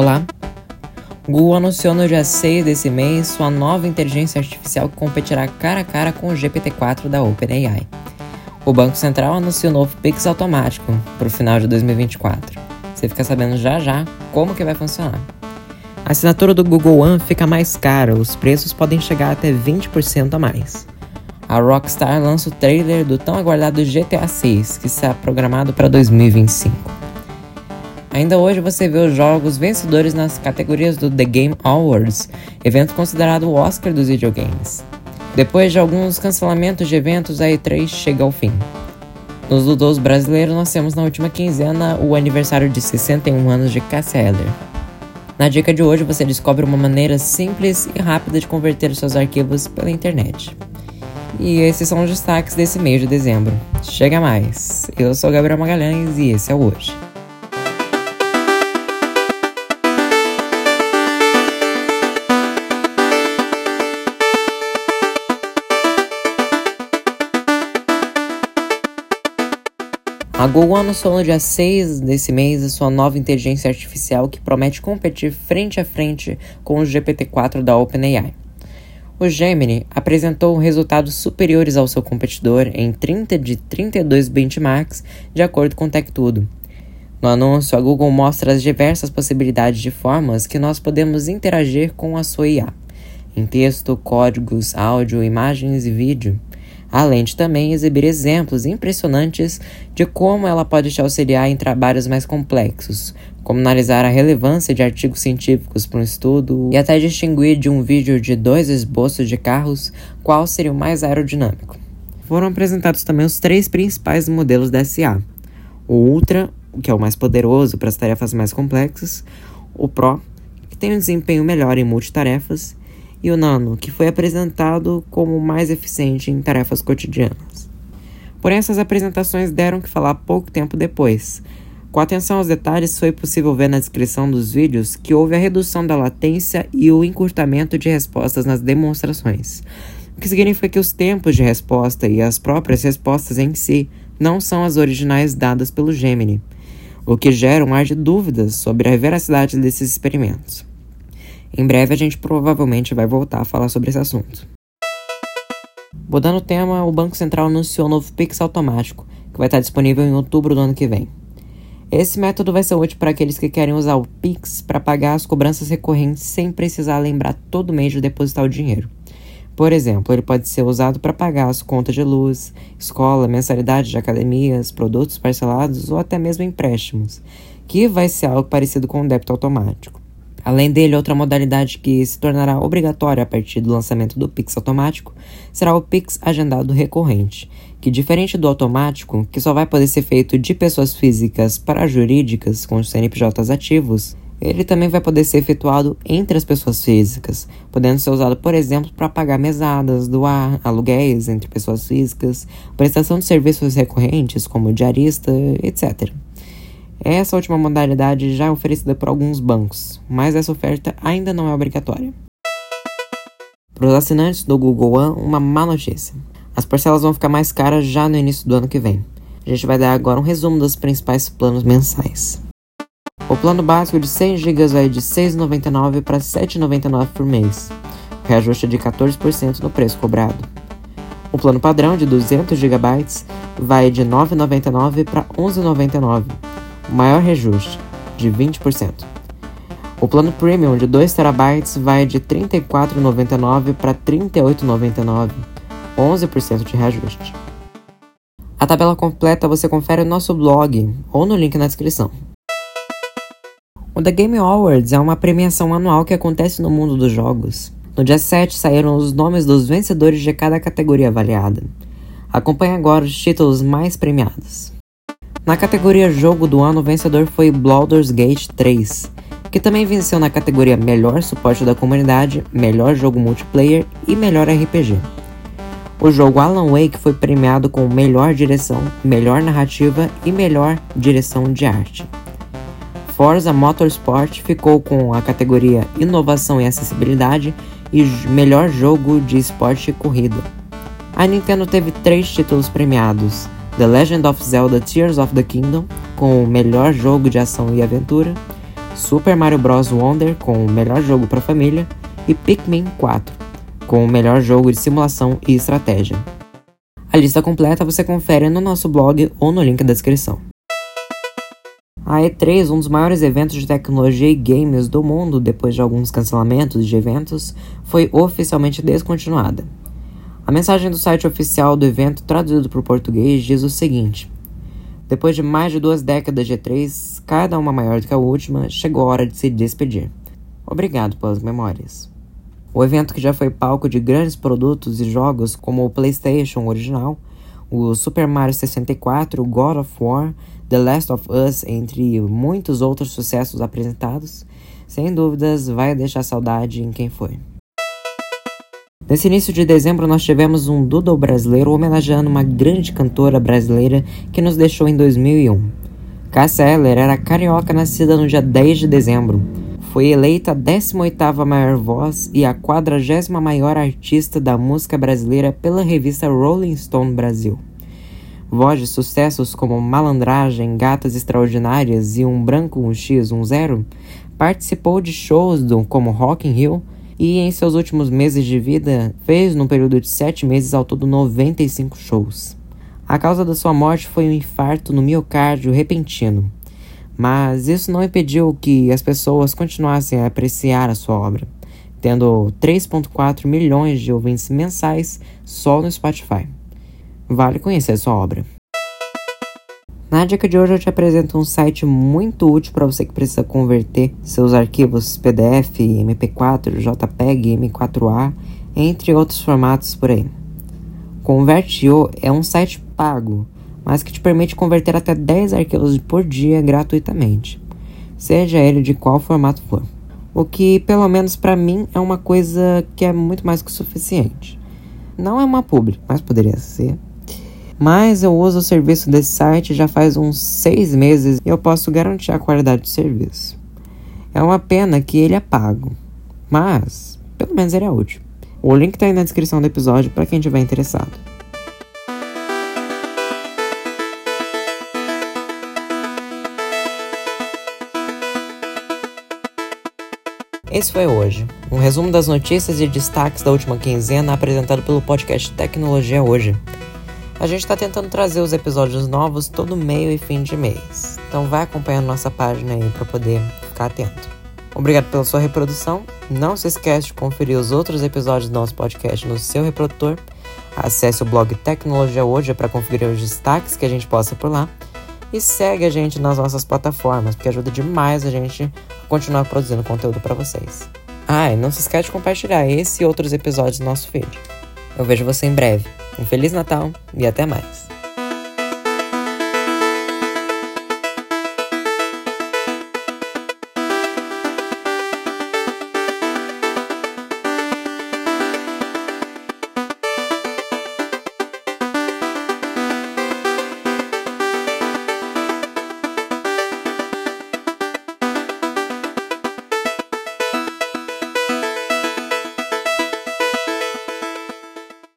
Olá! Google anunciou no dia 6 desse mês sua nova inteligência artificial que competirá cara a cara com o GPT-4 da OpenAI. O Banco Central anunciou o novo Pix automático para o final de 2024. Você fica sabendo já já como que vai funcionar. A assinatura do Google One fica mais cara, os preços podem chegar até 20% a mais. A Rockstar lança o trailer do tão aguardado GTA 6, que está programado para 2025. Ainda hoje você vê os jogos vencedores nas categorias do The Game Awards, evento considerado o Oscar dos videogames. Depois de alguns cancelamentos de eventos, a E3 chega ao fim. Nos Ludos brasileiros, nós temos na última quinzena o aniversário de 61 anos de Cassia Eller. Na dica de hoje, você descobre uma maneira simples e rápida de converter seus arquivos pela internet. E esses são os destaques desse mês de dezembro. Chega mais! Eu sou Gabriel Magalhães e esse é o Hoje. A Google anunciou no dia 6 desse mês a sua nova inteligência artificial que promete competir frente a frente com o GPT-4 da OpenAI. O Gemini apresentou resultados superiores ao seu competidor em 30 de 32 benchmarks, de acordo com TechTudo. No anúncio, a Google mostra as diversas possibilidades de formas que nós podemos interagir com a sua IA, em texto, códigos, áudio, imagens e vídeo além de também exibir exemplos impressionantes de como ela pode te auxiliar em trabalhos mais complexos, como analisar a relevância de artigos científicos para um estudo e até distinguir de um vídeo de dois esboços de carros qual seria o mais aerodinâmico. Foram apresentados também os três principais modelos da SA: o Ultra, que é o mais poderoso para as tarefas mais complexas, o Pro, que tem um desempenho melhor em multitarefas, e o Nano, que foi apresentado como mais eficiente em tarefas cotidianas. Porém, essas apresentações deram que falar pouco tempo depois. Com atenção aos detalhes, foi possível ver na descrição dos vídeos que houve a redução da latência e o encurtamento de respostas nas demonstrações, o que significa que os tempos de resposta e as próprias respostas em si não são as originais dadas pelo Gemini, o que gera um ar de dúvidas sobre a veracidade desses experimentos. Em breve a gente provavelmente vai voltar a falar sobre esse assunto. Mudando o tema, o Banco Central anunciou o novo Pix automático, que vai estar disponível em outubro do ano que vem. Esse método vai ser útil para aqueles que querem usar o Pix para pagar as cobranças recorrentes sem precisar lembrar todo mês de depositar o dinheiro. Por exemplo, ele pode ser usado para pagar as contas de luz, escola, mensalidade de academias, produtos parcelados ou até mesmo empréstimos, que vai ser algo parecido com o débito automático. Além dele, outra modalidade que se tornará obrigatória a partir do lançamento do Pix automático será o Pix agendado recorrente, que diferente do automático, que só vai poder ser feito de pessoas físicas para jurídicas com CNPJs ativos, ele também vai poder ser efetuado entre as pessoas físicas, podendo ser usado, por exemplo, para pagar mesadas, doar aluguéis entre pessoas físicas, prestação de serviços recorrentes como diarista, etc. Essa última modalidade já é oferecida por alguns bancos, mas essa oferta ainda não é obrigatória. Para os assinantes do Google One, uma má notícia. As parcelas vão ficar mais caras já no início do ano que vem. A gente vai dar agora um resumo dos principais planos mensais. O plano básico de 100 GB vai de R$ 6,99 para R$ 7,99 por mês, reajuste de 14% no preço cobrado. O plano padrão de 200 GB vai de R$ 9,99 para R$ 11,99 maior reajuste, de 20%. O plano Premium de 2 TB vai de R$ 34,99 para R$ 38,99, 11% de reajuste. A tabela completa você confere no nosso blog ou no link na descrição. O The Game Awards é uma premiação anual que acontece no mundo dos jogos. No dia 7 saíram os nomes dos vencedores de cada categoria avaliada. Acompanhe agora os títulos mais premiados. Na categoria Jogo do Ano, o vencedor foi Baldur's Gate 3, que também venceu na categoria Melhor Suporte da Comunidade, Melhor Jogo Multiplayer e Melhor RPG. O jogo Alan Wake foi premiado com Melhor Direção, Melhor Narrativa e Melhor Direção de Arte. Forza Motorsport ficou com a categoria Inovação e Acessibilidade e Melhor Jogo de Esporte e Corrida. A Nintendo teve três títulos premiados, The Legend of Zelda Tears of the Kingdom, com o melhor jogo de ação e aventura, Super Mario Bros. Wonder com o melhor jogo para família e Pikmin 4 com o melhor jogo de simulação e estratégia. A lista completa você confere no nosso blog ou no link da descrição. A E3, um dos maiores eventos de tecnologia e games do mundo depois de alguns cancelamentos de eventos, foi oficialmente descontinuada. A mensagem do site oficial do evento, traduzido para o português, diz o seguinte: Depois de mais de duas décadas de E3, cada uma maior do que a última, chegou a hora de se despedir. Obrigado pelas memórias. O evento que já foi palco de grandes produtos e jogos como o PlayStation original, o Super Mario 64, God of War, The Last of Us, entre muitos outros sucessos apresentados, sem dúvidas vai deixar saudade em quem foi. Nesse início de dezembro, nós tivemos um doodle brasileiro homenageando uma grande cantora brasileira que nos deixou em 2001. Cássia Eller era carioca nascida no dia 10 de dezembro foi eleita a 18ª maior voz e a 40 maior artista da música brasileira pela revista Rolling Stone Brasil. Voz de sucessos como Malandragem, Gatas Extraordinárias e Um Branco Um X Um Zero, participou de shows do, como Rock in Rio e em seus últimos meses de vida fez, num período de 7 meses, ao todo 95 shows. A causa da sua morte foi um infarto no miocárdio repentino. Mas isso não impediu que as pessoas continuassem a apreciar a sua obra, tendo 3,4 milhões de ouvintes mensais só no Spotify. Vale conhecer sua obra. Na dica de hoje eu te apresento um site muito útil para você que precisa converter seus arquivos PDF, MP4, JPEG, M4A, entre outros formatos por aí. Convertio é um site pago mas que te permite converter até 10 arquivos por dia gratuitamente, seja ele de qual formato for. O que, pelo menos para mim, é uma coisa que é muito mais que suficiente. Não é uma publi, mas poderia ser. Mas eu uso o serviço desse site já faz uns 6 meses e eu posso garantir a qualidade do serviço. É uma pena que ele é pago, mas pelo menos ele é útil. O link está aí na descrição do episódio para quem estiver interessado. Esse foi hoje, um resumo das notícias e destaques da última quinzena apresentado pelo podcast Tecnologia Hoje. A gente está tentando trazer os episódios novos todo meio e fim de mês, então vai acompanhando nossa página aí para poder ficar atento. Obrigado pela sua reprodução. Não se esqueça de conferir os outros episódios do nosso podcast no seu reprodutor. Acesse o blog Tecnologia Hoje para conferir os destaques que a gente posta por lá. E segue a gente nas nossas plataformas, porque ajuda demais a gente continuar produzindo conteúdo para vocês. Ah, e não se esquece de compartilhar esse e outros episódios do nosso feed. Eu vejo você em breve. Um Feliz Natal e até mais!